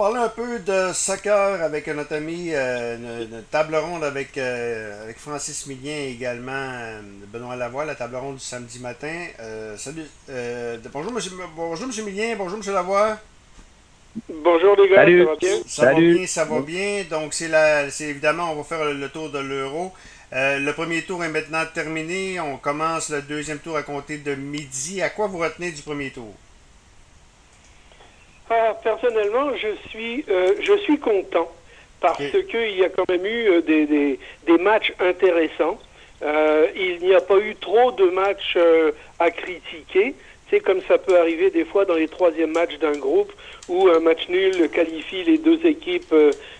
parler un peu de soccer avec notre ami, euh, une, table ronde avec, euh, avec Francis Millien et également euh, Benoît Lavoie, la table ronde du samedi matin. salut. bonjour, monsieur, bonjour, monsieur Millien. Bonjour, monsieur Lavoie. Bonjour les gars, Salut. ça va bien? Ça va bien, ça va bien. Donc, c'est la, c'est évidemment, on va faire le, tour de l'euro. le premier tour est maintenant terminé. On commence le deuxième tour à compter de midi. À quoi vous retenez du premier tour? Ah, personnellement, je suis, euh, je suis content parce qu'il y a quand même eu euh, des, des, des matchs intéressants. Euh, il n'y a pas eu trop de matchs à critiquer. C'est comme ça peut arriver des fois dans les troisièmes matchs d'un groupe où un match nul qualifie les deux équipes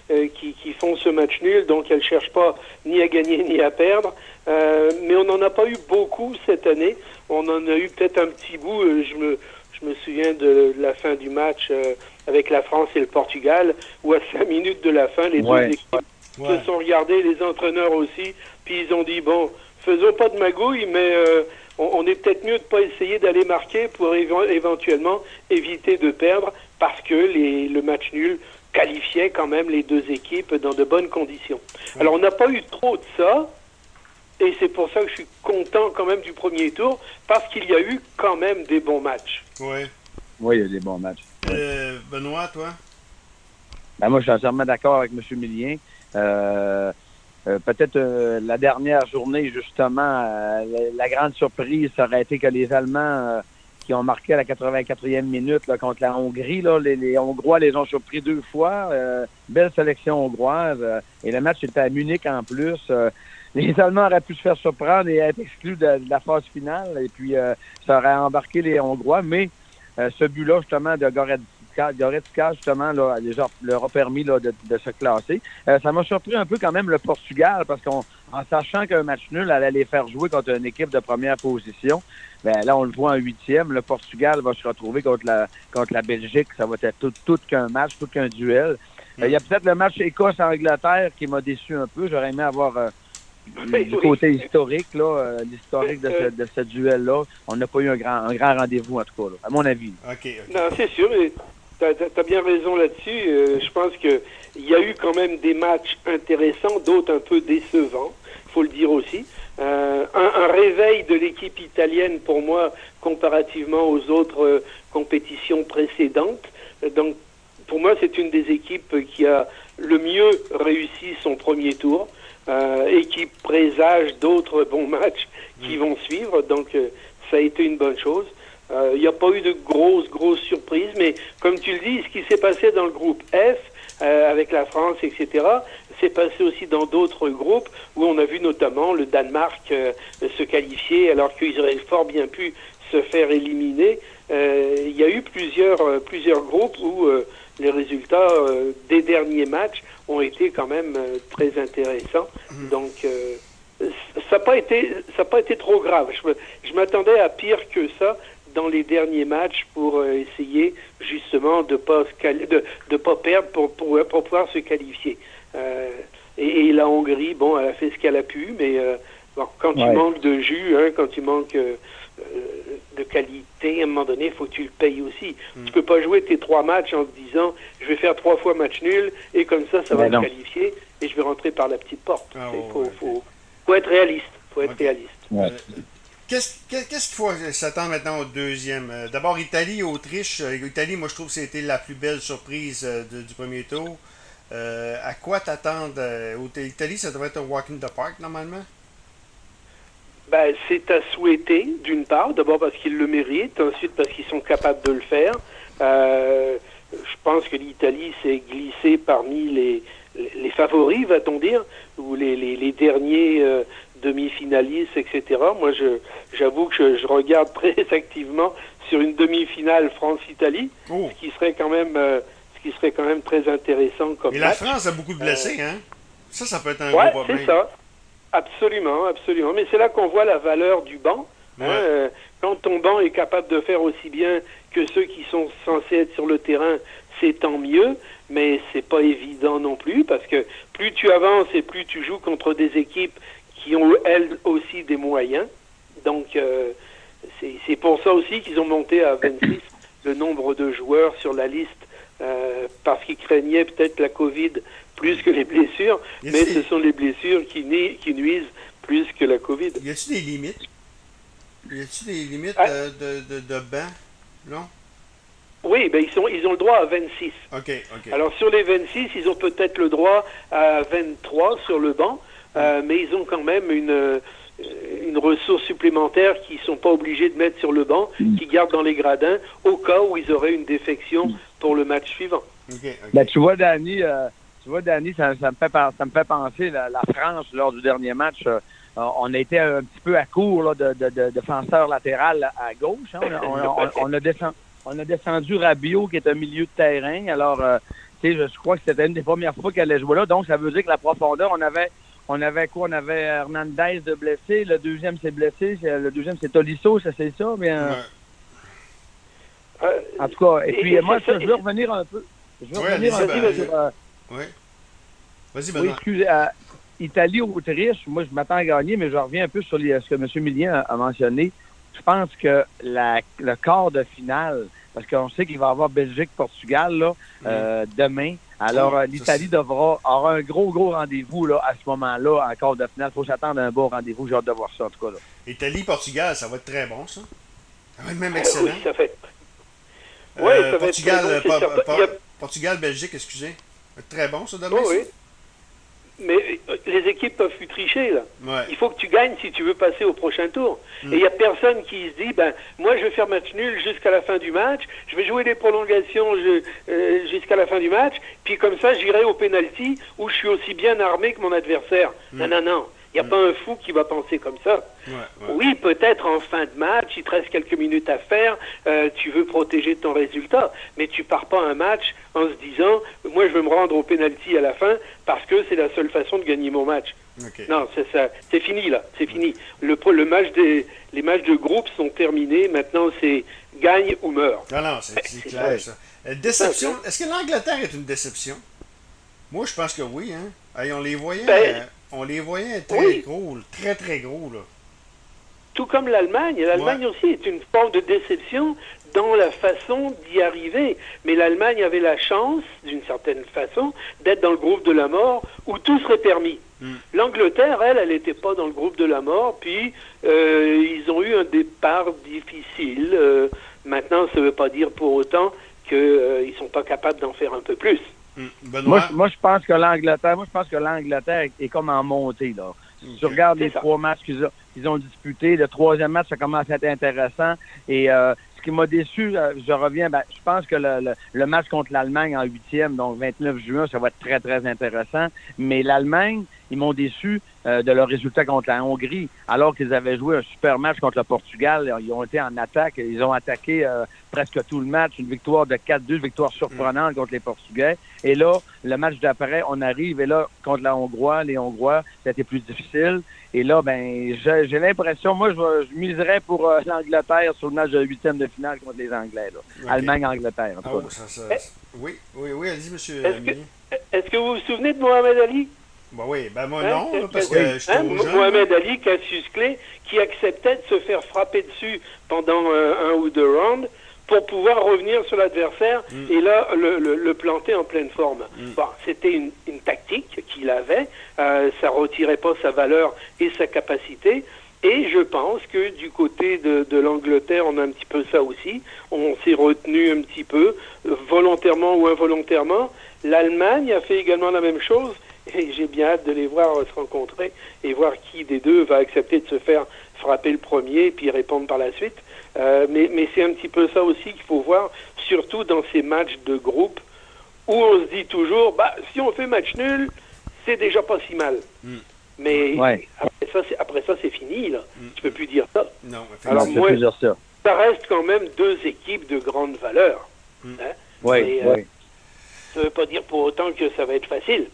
qui, qui, font ce match nul, donc elles ne cherchent pas ni à gagner ni à perdre. mais on n'en a pas eu beaucoup cette année. On en a eu peut-être un petit bout. je me je me souviens de la fin du match euh, avec la France et le Portugal, où à cinq minutes de la fin, les deux équipes se sont regardées, les entraîneurs aussi, puis ils ont dit, bon, faisons pas de magouille, mais euh, on, est peut-être mieux de pas essayer d'aller marquer pour éventuellement éviter de perdre, parce que les, le match nul qualifiait quand même les deux équipes dans de bonnes conditions. Alors on n'a pas eu trop de ça, et c'est pour ça que je suis content quand même du premier tour, parce qu'il y a eu quand même des bons matchs. Oui. Oui, il y a des bons matchs. Euh, Benoît, toi? Ben, moi, je suis entièrement d'accord avec M. Millien. Euh, euh, peut-être la dernière journée, justement, la, grande surprise, ça aurait été que les Allemands qui ont marqué à la 84e minute contre la Hongrie, là, les, Hongrois les ont surpris deux fois. belle sélection hongroise. et le match était à Munich en plus les Allemands auraient pu se faire surprendre et être exclus de, la phase finale. Et puis, euh, ça aurait embarqué les Hongrois. Mais euh, ce but-là, justement, de Goretzka, justement, là, leur a permis là, de, se classer. Euh, ça m'a surpris un peu quand même le Portugal parce qu'en sachant qu'un match nul allait les faire jouer contre une équipe de première position, ben là, on le voit en huitième. Le Portugal va se retrouver contre la, contre la Belgique. Ça va être tout, tout qu'un match, tout qu'un duel. Il y a peut-être le match Écosse-Angleterre qui m'a déçu un peu. J'aurais aimé avoir du côté historique, là, euh, l'historique de ce, de ce duel-là, on n'a pas eu un grand, un grand rendez-vous, en tout cas, à mon avis. Non, c'est sûr, tu as, bien raison là-dessus. Euh, je pense qu'il y a eu quand même des matchs intéressants, d'autres un peu décevants, il faut le dire aussi. Euh, un, un, réveil de l'équipe italienne, pour moi, comparativement aux autres compétitions précédentes. Donc, pour moi, c'est une des équipes qui a le mieux réussi son premier tour. Euh, et qui présage d'autres bons matchs qui mm. vont suivre. Donc, euh, ça a été une bonne chose. Euh, il n'y a pas eu de grosses, grosses surprises, mais comme tu le dis, ce qui s'est passé dans le groupe F, avec la France, etc., s'est passé aussi dans d'autres groupes où on a vu notamment le Danemark se qualifier alors qu'ils auraient fort bien pu se faire éliminer. Il y a eu plusieurs, plusieurs groupes où les résultats des derniers matchs ont été quand même euh, très intéressants. Donc, euh, ça n'a pas été ça pas été trop grave. Je, je m'attendais à pire que ça dans les derniers matchs pour euh, essayer justement de pas de, de pas perdre pour, pour, pour pouvoir se qualifier. et, la Hongrie, bon, elle a fait ce qu'elle a pu, mais quand tu manques de jus, hein, quand tu manques de qualité, à un moment donné, il faut que tu le payes aussi? Tu mm. Tu peux pas jouer tes trois matchs en te disant je vais faire trois fois match nul et comme ça, ça va me qualifier et je vais rentrer par la petite porte. Ah, il faut, être réaliste. faut être réaliste. Euh, qu'est-ce qu'il faut s'attendre maintenant au deuxième? Euh, d'abord, Italie, Autriche. Euh, Italie, moi, je trouve que c'était la plus belle surprise du premier tour. à quoi t'attendre? Italie, ça devrait être un walk in the park, normalement? Ben, C'est à souhaiter, d'une part, d'abord parce qu'ils le méritent, ensuite parce qu'ils sont capables de le faire. Euh, je pense que l'Italie s'est glissée parmi les, les, favoris, va-t-on dire, ou les, les, les derniers euh, demi-finalistes, etc. Moi, je, j'avoue que je, regarde très activement sur une demi-finale France-Italie, oh. ce qui serait quand même, euh, ce qui serait quand même très intéressant comme. Et la France a beaucoup de blessés, hein? Ça, ça peut être un gros problème. c'est ça. Absolument, absolument. Mais c'est là qu'on voit la valeur du banc. Hein, euh, quand ton banc est capable de faire aussi bien que ceux qui sont censés être sur le terrain, c'est tant mieux, mais c'est pas évident non plus parce que plus tu avances et plus tu joues contre des équipes qui ont elles aussi des moyens. Donc euh, c'est pour ça aussi qu'ils ont monté à 26 le nombre de joueurs sur la liste euh, parce qu'ils craignaient peut-être la COVID plus que les blessures, mais ce sont les blessures qui, qui nuisent plus que la COVID. Y a-t-il des limites? Y a-t-il des limites ah. euh, de, de, de banc? Non? Oui, ben ils, sont, ils ont le droit à 26. OK, OK. Alors sur les 26, ils ont peut-être le droit à 23 sur le banc, euh, mais ils ont quand même une, euh, une ressource supplémentaire qu'ils ne sont pas obligés de mettre sur le banc, mm. qu'ils gardent dans les gradins au cas où ils auraient une défection mm. Pour le match suivant. Ben, tu vois, Danny, euh, tu vois, Danny ça, me fait, ça me fait penser, la, la France, lors du dernier match, on a été un petit peu à court de, de, de, défenseur latéral à gauche. Hein. On, on, a descendu on a descendu Rabio, qui est un milieu de terrain. Alors, euh, tu sais, je, crois que c'était une des premières fois qu'elle allait jouer là. Donc, ça veut dire que la profondeur, on avait, on avait quoi? On avait Hernandez de blessé. Le deuxième s'est blessé. Le deuxième, c'est Tolisso, ça c'est ça. Bien, euh, en tout cas, et, puis moi, je veux revenir un peu. Je veux revenir un peu sur. Euh, oui. Vas-y, Oui, excusez. Italie ou Autriche, moi, je m'attends à gagner, mais je reviens un peu sur ce que M. Millien a mentionné je pense que la, le quart de finale, parce qu'on sait qu'il va y avoir Belgique-Portugal là, euh, demain. Alors, euh, l'Italie devra avoir un gros, gros rendez-vous là, à ce moment-là, en quart de finale. Il faut s'attendre à un beau rendez-vous. J'ai hâte de voir ça, en tout cas. Italie-Portugal, ça va être très bon, ça. Ça va être même excellent. Oui, ça fait. Oui, ça Portugal, va être très bon. Portugal-Belgique, excusez. Très bon, ça, demain. Oui, oui. Mais euh, les équipes peuvent plus tricher, là. Il faut que tu gagnes si tu veux passer au prochain tour. Mm. Et il n'y a personne qui se dit, ben, moi, je vais faire match nul jusqu'à la fin du match, je vais jouer les prolongations euh, jusqu'à la fin du match, puis comme ça, j'irai au penalty où je suis aussi bien armé que mon adversaire. Mm. Non, non, non. Il n'y a pas un fou qui va penser comme ça. Oui, peut-être en fin de match, il te reste quelques minutes à faire, euh, tu veux protéger ton résultat, mais tu pars pas un match en se disant, moi je veux me rendre au penalty à la fin parce que c'est la seule façon de gagner mon match. Non, c'est fini là, c'est fini. Le, le match des, les matchs de groupe sont terminés. Maintenant, c'est gagne ou meurt. Non, non, c'est clair ça. Euh, déception. Est-ce que l'Angleterre est une déception? Moi, je pense que oui. Hein. on les voyait. Ben, euh, on les voyait très gros, très très gros. Là. Tout comme l'Allemagne. L'Allemagne aussi est une forme de déception dans la façon d'y arriver. Mais l'Allemagne avait la chance, d'une certaine façon, d'être dans le groupe de la mort où tout serait permis. Hmm. L'Angleterre, elle, elle n'était pas dans le groupe de la mort, puis euh, ils ont eu un départ difficile. Euh, maintenant, ça ne veut pas dire pour autant qu'ils euh, ne sont pas capables d'en faire un peu plus. Hmm. Moi, moi, je pense que l'Angleterre, moi, je pense que l'Angleterre est comme en montée, là. Si tu regardes les trois matchs qu'ils ont, ont, disputés, le troisième match, ça commence à être intéressant. Et euh, ce qui m'a déçu, euh, je reviens, ben, je pense que le, le, match contre l'Allemagne en huitième, donc 29 juin, ça va être très, très intéressant. Mais l'Allemagne, ils m'ont déçu euh, de leur résultat contre la Hongrie, alors qu'ils avaient joué un super match contre le Portugal. Ils ont été en attaque, ils ont attaqué euh, presque tout le match, une victoire de 4-2, victoire surprenante contre les Portugais. Et là, le match d'après, on arrive, et là, contre la Hongrois, les Hongrois, c'était plus difficile. Et là, ben, j'ai l'impression, moi, je, je, miserais pour euh, l'Angleterre sur le match de huitième de finale contre les Anglais. Allemagne-Angleterre, en tout cas. Ah oui, oui, oui, allez-y, monsieur. Est-ce que vous vous souvenez de Mohamed Ali? Ben oui, ben moi hein? non, parce que je hein? Mohamed Ali, Cassius Clay, qui acceptait de se faire frapper dessus pendant un ou deux rounds pour pouvoir revenir sur l'adversaire mm. et là le, le, planter en pleine forme. Mm. Bon, c'était une, une, tactique qu'il avait, euh, ça retirait pas sa valeur et sa capacité. Et je pense que du côté de, de l'Angleterre, on a un petit peu ça aussi. On s'est retenu un petit peu, volontairement ou involontairement. L'Allemagne a fait également la même chose et j'ai bien hâte de les voir se rencontrer et voir qui des deux va accepter de se faire frapper le premier et puis répondre par la suite. Euh, mais, mais c'est un petit peu ça aussi qu'il faut voir, surtout dans ces matchs de groupe où on se dit toujours, bah, si on fait match nul, c'est déjà pas si mal. Hmm. Mais après ça, c'est fini. Là. Mm. Tu peux plus dire ça. Non, Alors moi, ça. ça. reste quand même deux équipes de grande valeur. Mm. Hein? Euh, Ça ne veut pas dire pour autant que ça va être facile.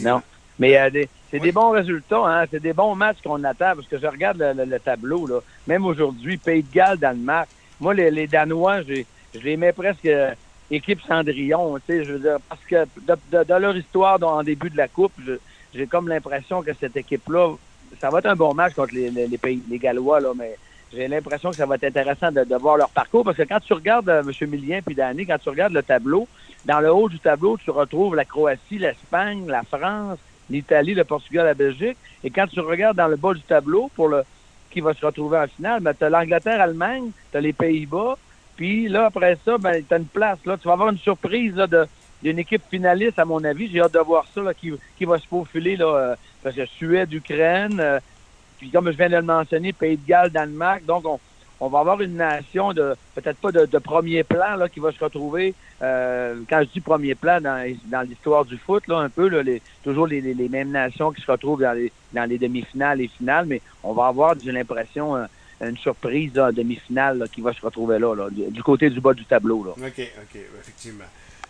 Non. Mais euh, c'est des bons résultats, hein? c'est des bons matchs qu'on attend, parce que je regarde le, tableau, là. même aujourd'hui, Pays de Galles, Danemark. Moi, les, Danois, je les mets presque euh, équipe Cendrillon, tu sais, je veux dire, parce que de, leur histoire en début de la Coupe, j'ai comme l'impression que cette équipe-là, ça va être un bon match contre les, pays, les Gallois, là, mais j'ai l'impression que ça va être intéressant de, voir leur parcours parce que quand tu regardes euh, M. Millien puis Danny, quand tu regardes le tableau, dans le haut du tableau, tu retrouves la Croatie, l'Espagne, la France, l'Italie, le Portugal, la Belgique. Et quand tu regardes dans le bas du tableau pour le qui va se retrouver en finale, ben, tu as l'Angleterre, Allemagne, tu as les Pays-Bas, puis là, après ça, ben, tu as une place. Là, tu vas avoir une surprise là, de, d'une équipe finaliste, à mon avis. J'ai hâte de voir ça, là, qui, qui va se faufiler, là, euh, parce que Suède, Ukraine, euh, puis comme je viens de le mentionner, Pays de Galles, Danemark. Donc, on, on va avoir une nation de peut-être pas de, premier plan là, qui va se retrouver, euh, quand je dis premier plan dans, dans l'histoire du foot, là, un peu, là, les, toujours les, les, mêmes nations qui se retrouvent dans les, dans les demi-finales et finales, mais on va avoir, j'ai l'impression, une surprise en demi-finale qui va se retrouver là, là du, côté du bas du tableau. Là. OK, OK, effectivement.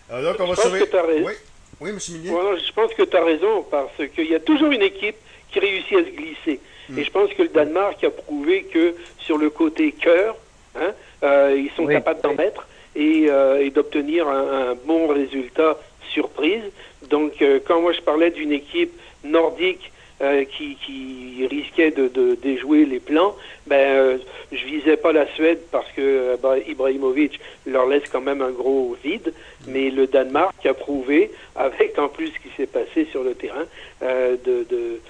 Alors, donc, on va je pense que raison. Oui, oui M. Millier. je pense que tu as raison, parce qu'il y a toujours une équipe qui réussit à se glisser. Mm. Et je pense que le Danemark a prouvé que sur le côté cœur, hein, euh, ils sont capables d'en mettre et, euh, et d'obtenir un, un, bon résultat surprise. Donc, euh, quand moi je parlais d'une équipe nordique euh, qui, qui, risquait de, de, déjouer les plans, ben, euh, je visais pas la Suède parce que euh, ben, Ibrahimovic leur laisse quand même un gros vide, mais le Danemark a prouvé, avec en plus ce qui s'est passé sur le terrain, euh, de, de,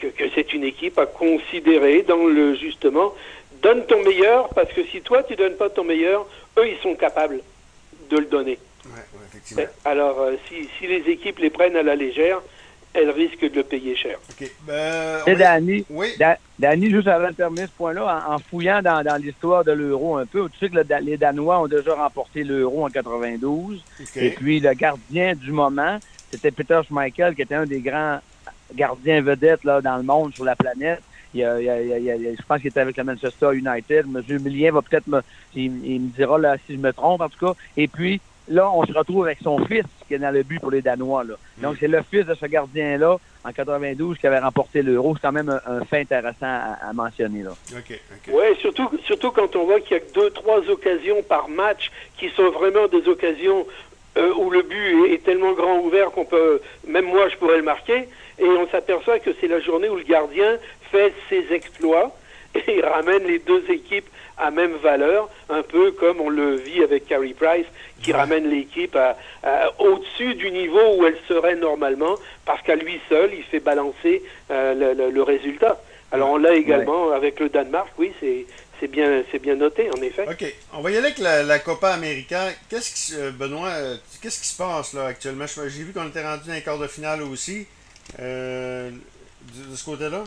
que, que c'est une équipe à considérer dans le justement donne ton meilleur parce que si toi tu donnes pas ton meilleur, eux ils sont capables de le donner. Ouais, ouais, Alors si, si les équipes les prennent à la légère, elle risque de le payer cher. OK. Ben, Et Danny, oui. Danny, juste avant de terminer ce point-là, en, fouillant dans, dans l'histoire de l'euro un peu, tu sais que les Danois ont déjà remporté l'euro en 92. Et puis le gardien du moment, c'était Peter Schmeichel, qui était un des grands gardiens vedettes là, dans le monde, sur la planète. Il, il, il, je pense qu'il était avec le Manchester United. M. Millien va peut-être me, il, me dira là, si je me trompe en tout cas. Et puis, là, on se retrouve avec son fils qui est dans le but pour les Danois. Là. Donc, mm. c'est le fils de ce gardien-là, en 92, qui avait remporté l'Euro. C'est quand même un, fait intéressant à, mentionner. Là. Oui, surtout, surtout quand on voit qu'il y a deux, trois occasions par match qui sont vraiment des occasions euh, où le but est, tellement grand ouvert qu'on peut, même moi, je pourrais le marquer. Et on s'aperçoit que c'est la journée où le gardien fait ses exploits et ramène les deux équipes à même valeur, un peu comme on le vit avec Carey Price, qui ramène l'équipe à, au-dessus du niveau où elle serait normalement, parce qu'à lui seul, il fait balancer euh, le, le, résultat. Alors on l'a également avec le Danemark, oui, c'est c'est bien, c'est bien noté, en effet. OK. On va y aller avec la, Copa América. Qu'est-ce qui, euh, Benoît, euh, qu'est-ce qui se passe là actuellement? J'ai vu qu'on était rendu dans les quarts de finale aussi. de, ce côté-là?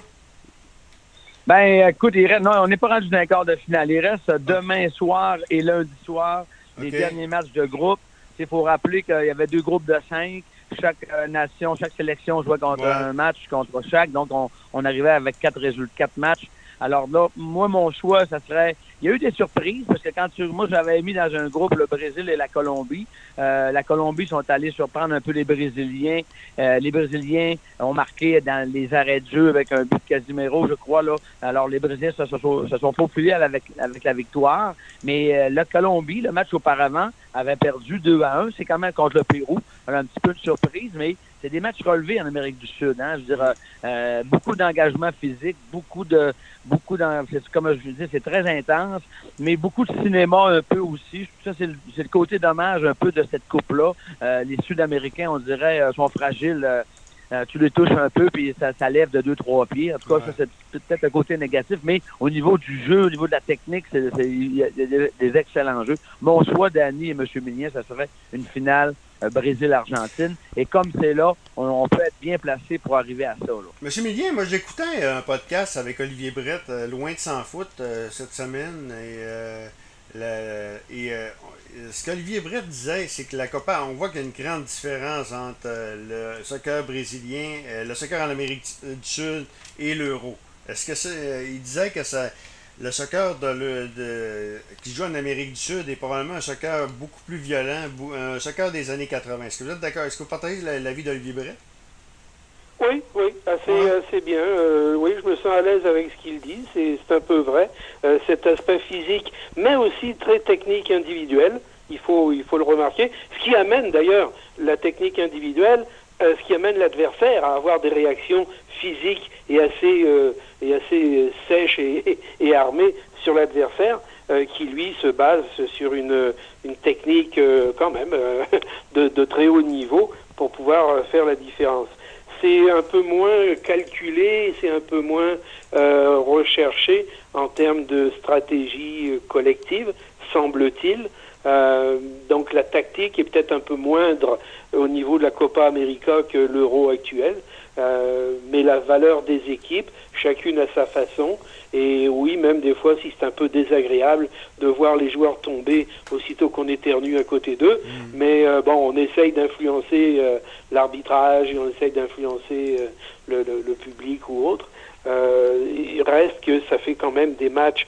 Ben, écoute, il reste, non, on n'est pas rendu dans un quart de finale. Il reste demain soir et lundi soir les derniers matchs de groupe. Il faut rappeler qu'il y avait deux groupes de cinq. Chaque euh, nation, chaque sélection jouait contre un match contre chaque. Donc, on, on arrivait avec quatre résultats, quatre matchs. Alors là, moi, mon choix, ça serait il y a eu des surprises parce que quand tu, moi j'avais mis dans un groupe le Brésil et la Colombie. Euh, la Colombie sont allés surprendre un peu les Brésiliens. Euh, les Brésiliens ont marqué dans les arrêts de jeu avec un but de Casimiro, je crois là. Alors les Brésiliens se, sont, se sont faufilés avec, avec la victoire. Mais euh, la Colombie, le match auparavant, avait perdu 2 à 1. C'est quand même contre le Pérou. Un petit peu de surprise, mais c'est des matchs relevés en Amérique du Sud. Hein? Je veux dire, euh, beaucoup d'engagement physique, beaucoup de, beaucoup comme je vous dis, c'est très intense, mais beaucoup de cinéma un peu aussi. Ça, c'est le, le, côté dommage un peu de cette coupe-là. Euh, les Sud-Américains, on dirait, euh, sont fragiles. Euh, tu les touches un peu, puis ça, ça lève de deux, trois pieds. En tout cas, ça, c'est peut-être un côté négatif, mais au niveau du jeu, au niveau de la technique, il y a des, excellents jeux. Mon choix, Danny et M. Mignon, ça serait une finale euh, Brésil-Argentine. Et comme c'est là, on, peut être bien placé pour arriver à ça. Là. Monsieur Millien, moi j'écoutais un podcast avec Olivier Brett, euh, Loin de s'en euh, cette semaine. Et, et ce qu'Olivier Brett disait, c'est que la Copa, on voit qu'il y a une grande différence entre le soccer brésilien, le soccer en Amérique du Sud et l'euro. Est-ce que c'est. il disait que ça le soccer de, qui joue en Amérique du Sud est probablement un soccer beaucoup plus violent, un soccer des années 80. Est-ce que vous êtes d'accord? Est-ce que vous partagez l'avis d'Olivier Brett? Oui, oui, assez, bien. Euh, oui, je me sens à l'aise avec ce qu'il dit. C'est un peu vrai. Euh, cet aspect physique, mais aussi très technique individuelle, il faut, il faut le remarquer. Ce qui amène d'ailleurs la technique individuelle, euh, ce qui amène l'adversaire à avoir des réactions physiques et assez et assez sèche et, et armée sur l'adversaire, qui lui se base sur une, une technique quand même de, très haut niveau pour pouvoir faire la différence. C'est un peu moins calculé, c'est un peu moins recherché en termes de stratégie collective, semble-t-il. Euh, donc la tactique est peut-être un peu moindre au niveau de la Copa América que l'euro actuel, euh, mais la valeur des équipes, chacune à sa façon, et oui, même des fois, si c'est un peu désagréable de voir les joueurs tomber aussitôt qu'on éternue à côté d'eux, mm. mais euh, bon, on essaye d'influencer l'arbitrage et on essaye d'influencer le, le, le, public ou autre. il reste que ça fait quand même des matchs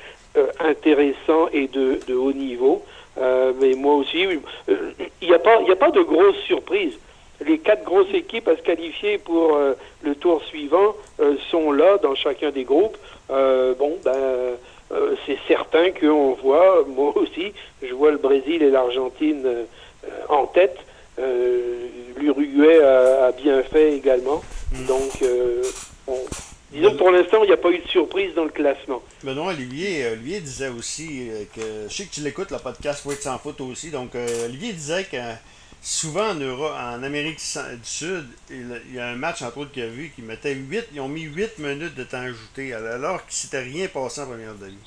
intéressants et de, de haut niveau. Euh, mais moi aussi, euh, il n'y a, pas, a pas de grosses surprises. Les quatre grosses équipes à se qualifier pour euh, le tour suivant sont là dans chacun des groupes. bon, ben, c'est certain qu'on voit, moi aussi, je vois le Brésil et l'Argentine en tête. L'Uruguay a, a, bien fait également. Mm. Donc, on, Disons pour l'instant, il n'y a pas eu de surprise dans le classement. Benoît Olivier, euh, Olivier disait aussi euh, que je sais que tu l'écoutes, le podcast Faut être sans foot aussi. Donc euh, Olivier disait que souvent en, Europe, en Amérique du Sud, il y a un match entre autres qu'il a vu qui mettait 8, ils ont mis 8 minutes de temps ajouté alors qu'il ne s'était rien passé en première demi.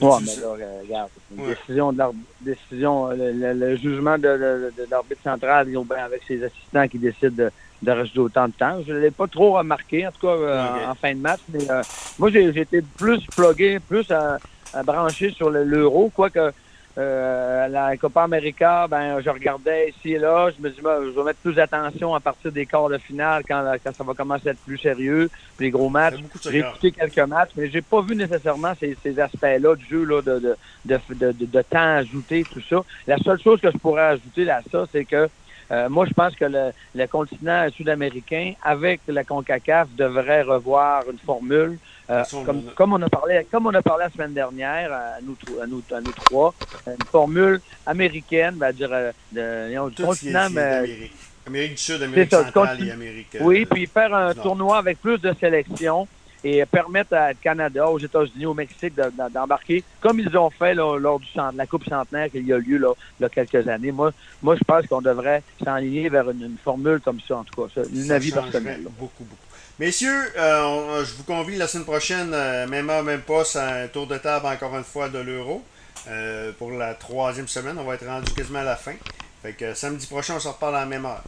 Ouais, mais là, regarde, une décision de décision, le, jugement de, l'arbitre central, avec ses assistants qui décident de de rajouter autant de temps. Je ne l'ai pas trop remarqué, en tout cas euh, en fin de match, mais euh, moi j'ai été plus plugué, plus à, brancher sur l'euro, quoique euh, la Copa América, ben je regardais ici et là, je me dis ben, je vais mettre plus d'attention à partir des quarts de finale quand, quand ça va commencer à être plus sérieux, les gros matchs. J'ai écouté quelques matchs, mais j'ai pas vu nécessairement ces, ces aspects-là du jeu là, de, de, de, de, de temps ajouté, tout ça. La seule chose que je pourrais ajouter là ça, c'est que euh, moi, je pense que le, le continent sud-américain, avec la CONCACAF, devrait revoir une formule. Euh, comme, comme, on a parlé, comme on a parlé la semaine dernière, à nous, à nous, à nous trois, une formule américaine, ben, dire, euh, de, du continent, mais, Amérique du Sud, Amérique centrale et Amérique. Oui, puis faire un tournoi avec plus de sélection et permettre à Canada, aux États-Unis, au Mexique d'embarquer, comme ils ont fait lors du de la Coupe centenaire qui a eu lieu là, il y a quelques années. Moi, moi je pense qu'on devrait s'enligner vers une, formule comme ça, en tout cas. Ça, une avis personnel. Beaucoup, beaucoup. Messieurs, euh, je vous convie la semaine prochaine, euh, même heure, même pas, c'est un tour de table encore une fois de l'euro. Euh, pour la troisième semaine, on va être rendu quasiment à la fin. Fait que samedi prochain, on se reparle à la même heure.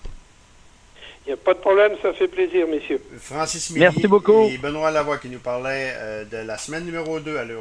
N'y a pas de problème, ça fait plaisir, messieurs. Francis Merci beaucoup. et Benoît Lavoie qui nous parlait euh, de la semaine numéro 2 à l'Euro.